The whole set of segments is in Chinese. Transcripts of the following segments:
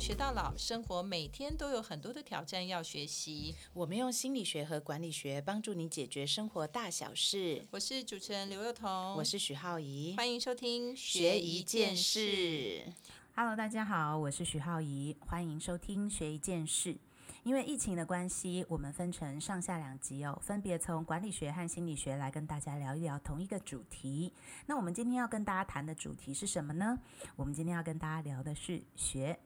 学到老，生活每天都有很多的挑战要学习。我们用心理学和管理学帮助你解决生活大小事。我是主持人刘幼彤，我是许浩怡，欢迎收听学一件事。Hello，大家好，我是许浩怡，欢迎收听学一件事。因为疫情的关系，我们分成上下两集哦，分别从管理学和心理学来跟大家聊一聊同一个主题。那我们今天要跟大家谈的主题是什么呢？我们今天要跟大家聊的是学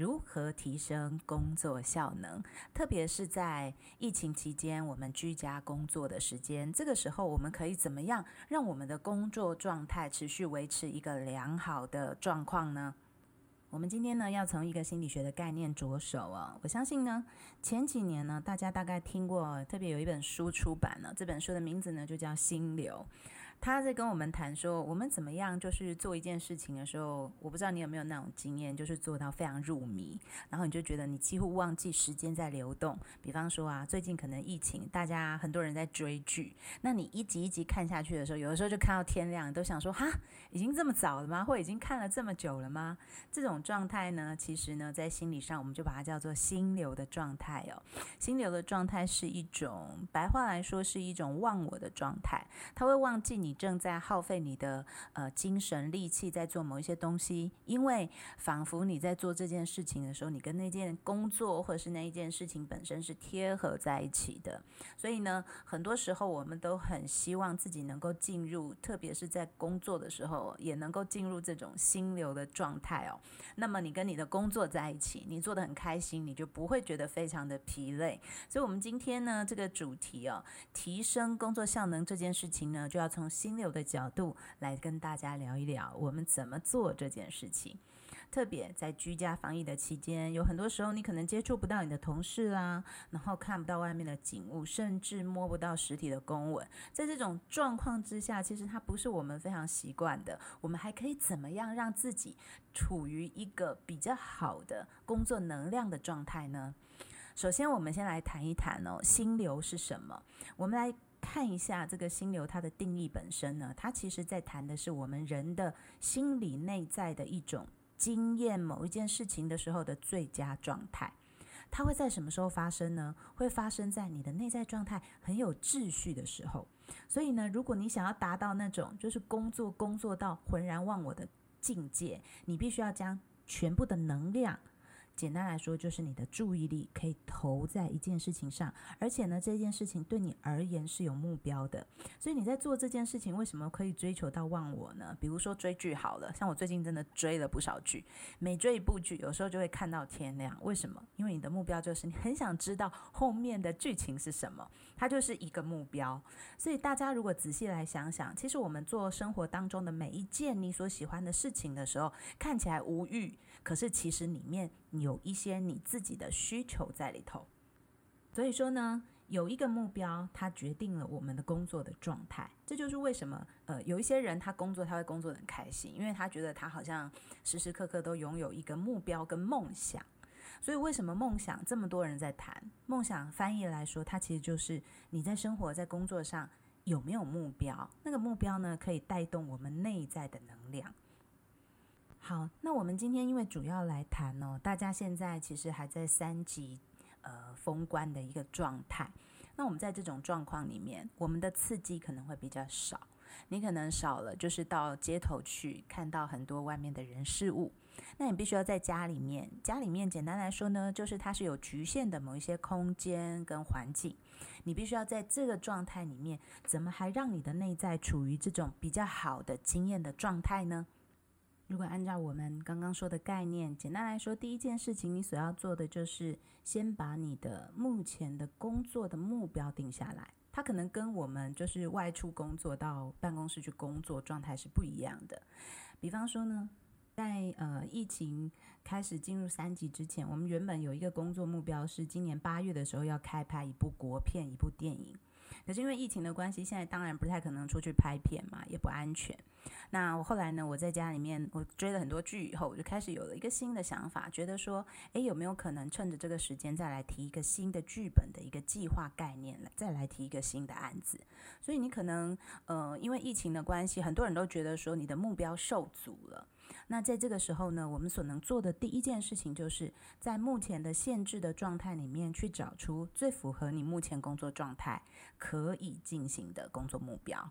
如何提升工作效能，特别是在疫情期间，我们居家工作的时间，这个时候我们可以怎么样让我们的工作状态持续维持一个良好的状况呢？我们今天呢，要从一个心理学的概念着手哦。我相信呢，前几年呢，大家大概听过，特别有一本书出版了，这本书的名字呢就叫《心流》。他在跟我们谈说，我们怎么样就是做一件事情的时候，我不知道你有没有那种经验，就是做到非常入迷，然后你就觉得你几乎忘记时间在流动。比方说啊，最近可能疫情，大家很多人在追剧，那你一集一集看下去的时候，有的时候就看到天亮，都想说哈，已经这么早了吗？或已经看了这么久了吗？这种状态呢，其实呢，在心理上我们就把它叫做心流的状态哦。心流的状态是一种白话来说是一种忘我的状态，他会忘记你你正在耗费你的呃精神力气在做某一些东西，因为仿佛你在做这件事情的时候，你跟那件工作或者是那一件事情本身是贴合在一起的。所以呢，很多时候我们都很希望自己能够进入，特别是在工作的时候，也能够进入这种心流的状态哦。那么你跟你的工作在一起，你做的很开心，你就不会觉得非常的疲累。所以，我们今天呢，这个主题哦，提升工作效能这件事情呢，就要从心流的角度来跟大家聊一聊，我们怎么做这件事情。特别在居家防疫的期间，有很多时候你可能接触不到你的同事啦，然后看不到外面的景物，甚至摸不到实体的公文。在这种状况之下，其实它不是我们非常习惯的。我们还可以怎么样让自己处于一个比较好的工作能量的状态呢？首先，我们先来谈一谈哦，心流是什么？我们来看一下这个心流它的定义本身呢，它其实在谈的是我们人的心理内在的一种。经验某一件事情的时候的最佳状态，它会在什么时候发生呢？会发生在你的内在状态很有秩序的时候。所以呢，如果你想要达到那种就是工作工作到浑然忘我的境界，你必须要将全部的能量。简单来说，就是你的注意力可以投在一件事情上，而且呢，这件事情对你而言是有目标的。所以你在做这件事情，为什么可以追求到忘我呢？比如说追剧好了，像我最近真的追了不少剧，每追一部剧，有时候就会看到天亮。为什么？因为你的目标就是你很想知道后面的剧情是什么，它就是一个目标。所以大家如果仔细来想想，其实我们做生活当中的每一件你所喜欢的事情的时候，看起来无欲，可是其实里面有一些你自己的需求在里头。所以说呢，有一个目标，它决定了我们的工作的状态。这就是为什么，呃，有一些人他工作他会工作很开心，因为他觉得他好像时时刻刻都拥有一个目标跟梦想。所以为什么梦想这么多人在谈？梦想翻译来说，它其实就是你在生活在工作上有没有目标？那个目标呢，可以带动我们内在的能量。好，那我们今天因为主要来谈哦，大家现在其实还在三级呃封关的一个状态。那我们在这种状况里面，我们的刺激可能会比较少。你可能少了，就是到街头去看到很多外面的人事物。那你必须要在家里面，家里面简单来说呢，就是它是有局限的某一些空间跟环境。你必须要在这个状态里面，怎么还让你的内在处于这种比较好的经验的状态呢？如果按照我们刚刚说的概念，简单来说，第一件事情你所要做的就是先把你的目前的工作的目标定下来。它可能跟我们就是外出工作到办公室去工作状态是不一样的。比方说呢，在呃疫情开始进入三级之前，我们原本有一个工作目标是今年八月的时候要开拍一部国片，一部电影。可是因为疫情的关系，现在当然不太可能出去拍片嘛，也不安全。那我后来呢，我在家里面我追了很多剧以后，我就开始有了一个新的想法，觉得说，诶，有没有可能趁着这个时间再来提一个新的剧本的一个计划概念，再来提一个新的案子？所以你可能呃，因为疫情的关系，很多人都觉得说你的目标受阻了。那在这个时候呢，我们所能做的第一件事情，就是在目前的限制的状态里面，去找出最符合你目前工作状态可以进行的工作目标。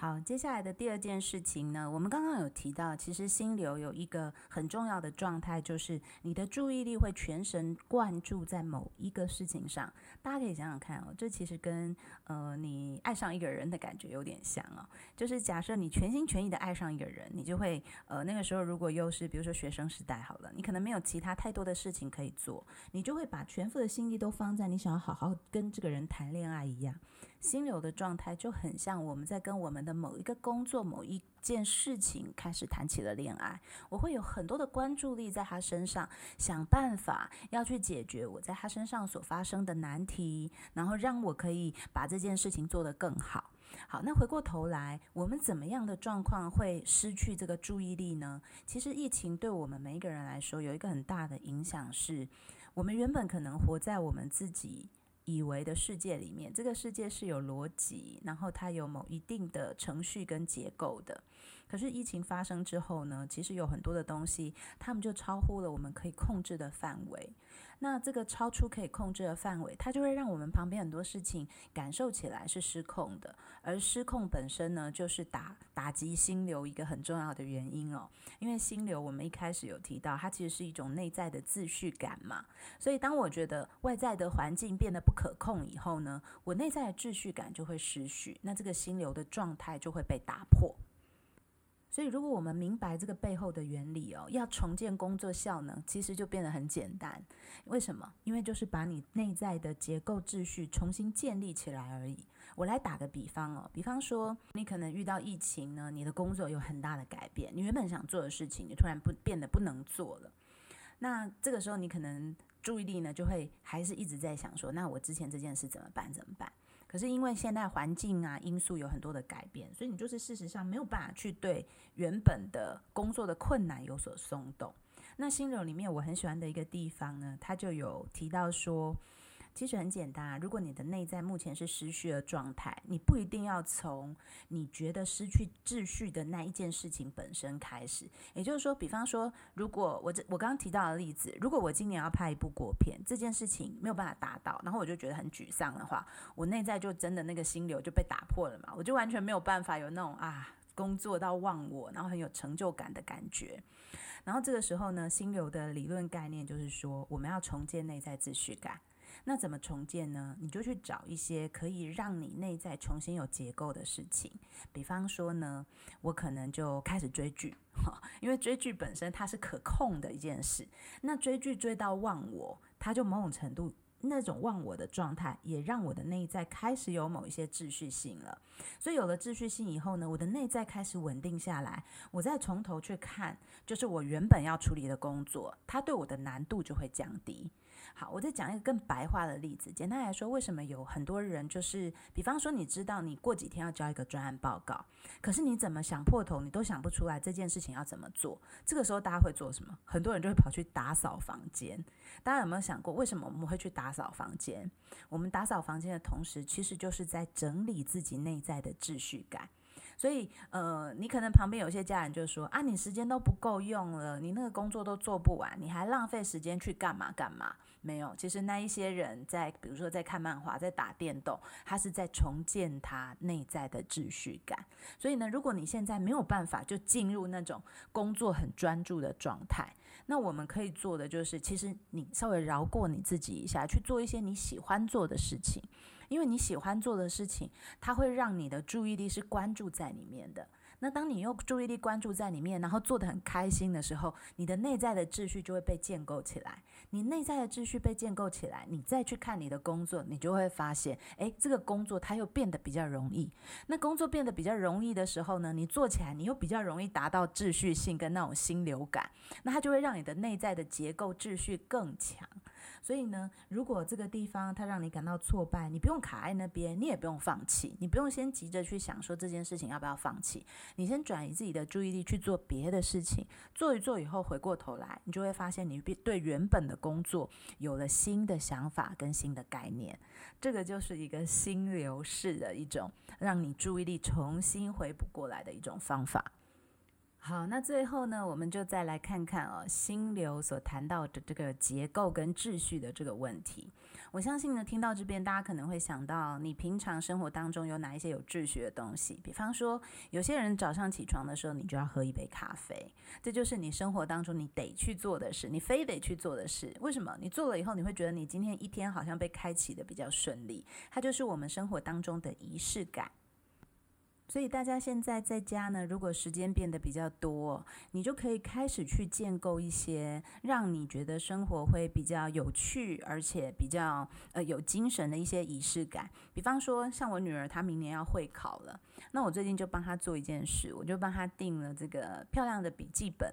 好，接下来的第二件事情呢，我们刚刚有提到，其实心流有一个很重要的状态，就是你的注意力会全神贯注在某一个事情上。大家可以想想看哦，这其实跟呃你爱上一个人的感觉有点像哦。就是假设你全心全意的爱上一个人，你就会呃那个时候如果又是比如说学生时代好了，你可能没有其他太多的事情可以做，你就会把全副的心力都放在你想要好好跟这个人谈恋爱一样。心流的状态就很像我们在跟我们的某一个工作、某一件事情开始谈起了恋爱。我会有很多的关注力在他身上，想办法要去解决我在他身上所发生的难题，然后让我可以把这件事情做得更好。好，那回过头来，我们怎么样的状况会失去这个注意力呢？其实疫情对我们每一个人来说有一个很大的影响，是我们原本可能活在我们自己。以为的世界里面，这个世界是有逻辑，然后它有某一定的程序跟结构的。可是疫情发生之后呢，其实有很多的东西，他们就超乎了我们可以控制的范围。那这个超出可以控制的范围，它就会让我们旁边很多事情感受起来是失控的。而失控本身呢，就是打打击心流一个很重要的原因哦。因为心流，我们一开始有提到，它其实是一种内在的秩序感嘛。所以当我觉得外在的环境变得不可控以后呢，我内在的秩序感就会失去，那这个心流的状态就会被打破。所以，如果我们明白这个背后的原理哦，要重建工作效能，其实就变得很简单。为什么？因为就是把你内在的结构秩序重新建立起来而已。我来打个比方哦，比方说，你可能遇到疫情呢，你的工作有很大的改变，你原本想做的事情，你突然不变得不能做了。那这个时候，你可能注意力呢，就会还是一直在想说，那我之前这件事怎么办？怎么办？可是因为现在环境啊因素有很多的改变，所以你就是事实上没有办法去对原本的工作的困难有所松动。那心流里面我很喜欢的一个地方呢，它就有提到说。其实很简单啊，如果你的内在目前是失序的状态，你不一定要从你觉得失去秩序的那一件事情本身开始。也就是说，比方说，如果我这我刚刚提到的例子，如果我今年要拍一部国片，这件事情没有办法达到，然后我就觉得很沮丧的话，我内在就真的那个心流就被打破了嘛，我就完全没有办法有那种啊工作到忘我，然后很有成就感的感觉。然后这个时候呢，心流的理论概念就是说，我们要重建内在秩序感。那怎么重建呢？你就去找一些可以让你内在重新有结构的事情。比方说呢，我可能就开始追剧，因为追剧本身它是可控的一件事。那追剧追到忘我，它就某种程度。那种忘我的状态，也让我的内在开始有某一些秩序性了。所以有了秩序性以后呢，我的内在开始稳定下来。我再从头去看，就是我原本要处理的工作，它对我的难度就会降低。好，我再讲一个更白话的例子。简单来说，为什么有很多人就是，比方说，你知道你过几天要交一个专案报告，可是你怎么想破头，你都想不出来这件事情要怎么做。这个时候大家会做什么？很多人就会跑去打扫房间。大家有没有想过，为什么我们会去打扫房间？我们打扫房间的同时，其实就是在整理自己内在的秩序感。所以，呃，你可能旁边有些家人就说：“啊，你时间都不够用了，你那个工作都做不完，你还浪费时间去干嘛干嘛？”没有，其实那一些人在，比如说在看漫画，在打电动，他是在重建他内在的秩序感。所以呢，如果你现在没有办法就进入那种工作很专注的状态，那我们可以做的就是，其实你稍微饶过你自己一下，去做一些你喜欢做的事情，因为你喜欢做的事情，它会让你的注意力是关注在里面的。那当你用注意力关注在里面，然后做的很开心的时候，你的内在的秩序就会被建构起来。你内在的秩序被建构起来，你再去看你的工作，你就会发现，哎，这个工作它又变得比较容易。那工作变得比较容易的时候呢，你做起来你又比较容易达到秩序性跟那种心流感，那它就会让你的内在的结构秩序更强。所以呢，如果这个地方它让你感到挫败，你不用卡在那边，你也不用放弃，你不用先急着去想说这件事情要不要放弃，你先转移自己的注意力去做别的事情，做一做以后回过头来，你就会发现你对原本的工作有了新的想法跟新的概念，这个就是一个心流式的一种让你注意力重新回补过来的一种方法。好，那最后呢，我们就再来看看哦，心流所谈到的这个结构跟秩序的这个问题。我相信呢，听到这边，大家可能会想到，你平常生活当中有哪一些有秩序的东西？比方说，有些人早上起床的时候，你就要喝一杯咖啡，这就是你生活当中你得去做的事，你非得去做的事。为什么？你做了以后，你会觉得你今天一天好像被开启的比较顺利。它就是我们生活当中的仪式感。所以大家现在在家呢，如果时间变得比较多，你就可以开始去建构一些让你觉得生活会比较有趣，而且比较呃有精神的一些仪式感。比方说，像我女儿她明年要会考了，那我最近就帮她做一件事，我就帮她订了这个漂亮的笔记本。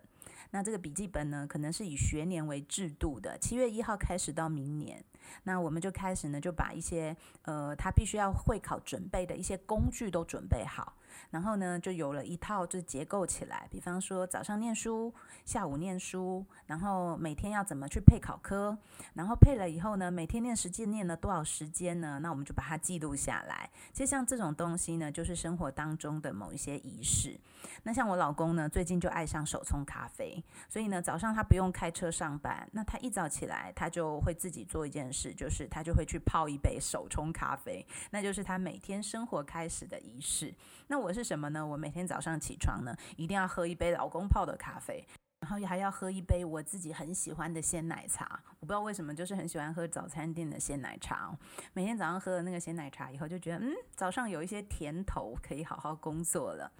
那这个笔记本呢，可能是以学年为制度的，七月一号开始到明年。那我们就开始呢，就把一些呃，他必须要会考准备的一些工具都准备好，然后呢，就有了一套就结构起来。比方说早上念书，下午念书，然后每天要怎么去配考科，然后配了以后呢，每天念实际念了多少时间呢？那我们就把它记录下来。其实像这种东西呢，就是生活当中的某一些仪式。那像我老公呢，最近就爱上手冲咖啡，所以呢，早上他不用开车上班，那他一早起来，他就会自己做一件。事，就是他就会去泡一杯手冲咖啡，那就是他每天生活开始的仪式。那我我是什么呢？我每天早上起床呢，一定要喝一杯老公泡的咖啡，然后还要喝一杯我自己很喜欢的鲜奶茶。我不知道为什么，就是很喜欢喝早餐店的鲜奶茶。每天早上喝了那个鲜奶茶以后，就觉得嗯，早上有一些甜头，可以好好工作了。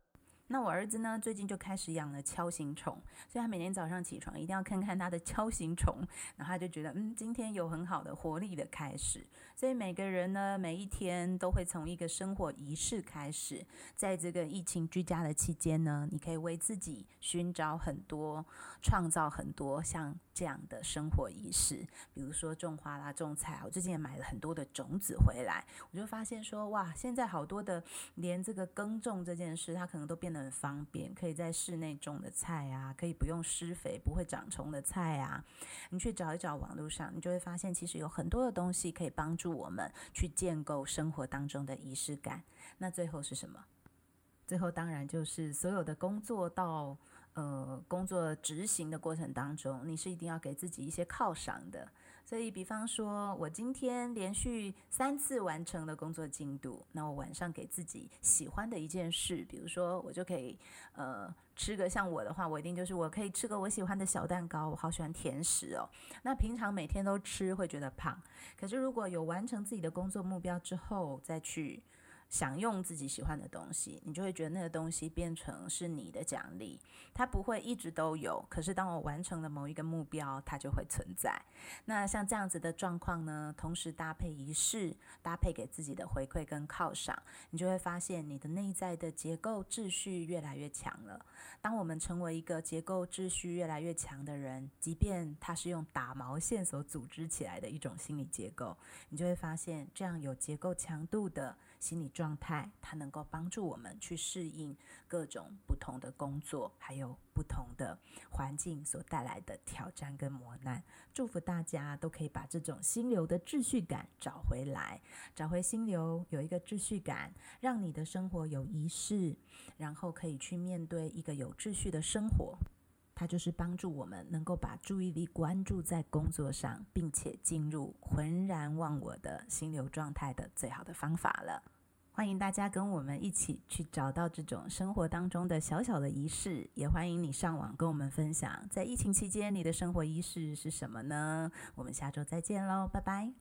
那我儿子呢？最近就开始养了锹形虫，所以他每天早上起床一定要看看他的锹形虫，然后他就觉得，嗯，今天有很好的活力的开始。所以每个人呢，每一天都会从一个生活仪式开始。在这个疫情居家的期间呢，你可以为自己寻找很多、创造很多像这样的生活仪式，比如说种花啦、种菜啊。我最近也买了很多的种子回来，我就发现说，哇，现在好多的连这个耕种这件事，它可能都变。很方便，可以在室内种的菜啊，可以不用施肥、不会长虫的菜啊。你去找一找网络上，你就会发现，其实有很多的东西可以帮助我们去建构生活当中的仪式感。那最后是什么？最后当然就是所有的工作到呃工作执行的过程当中，你是一定要给自己一些犒赏的。所以，比方说，我今天连续三次完成了工作进度，那我晚上给自己喜欢的一件事，比如说，我就可以呃吃个像我的话，我一定就是我可以吃个我喜欢的小蛋糕，我好喜欢甜食哦。那平常每天都吃会觉得胖，可是如果有完成自己的工作目标之后再去。享用自己喜欢的东西，你就会觉得那个东西变成是你的奖励。它不会一直都有，可是当我完成了某一个目标，它就会存在。那像这样子的状况呢，同时搭配仪式，搭配给自己的回馈跟犒赏，你就会发现你的内在的结构秩序越来越强了。当我们成为一个结构秩序越来越强的人，即便它是用打毛线所组织起来的一种心理结构，你就会发现这样有结构强度的。心理状态，它能够帮助我们去适应各种不同的工作，还有不同的环境所带来的挑战跟磨难。祝福大家都可以把这种心流的秩序感找回来，找回心流，有一个秩序感，让你的生活有仪式，然后可以去面对一个有秩序的生活。它就是帮助我们能够把注意力关注在工作上，并且进入浑然忘我的心流状态的最好的方法了。欢迎大家跟我们一起去找到这种生活当中的小小的仪式，也欢迎你上网跟我们分享，在疫情期间你的生活仪式是什么呢？我们下周再见喽，拜拜。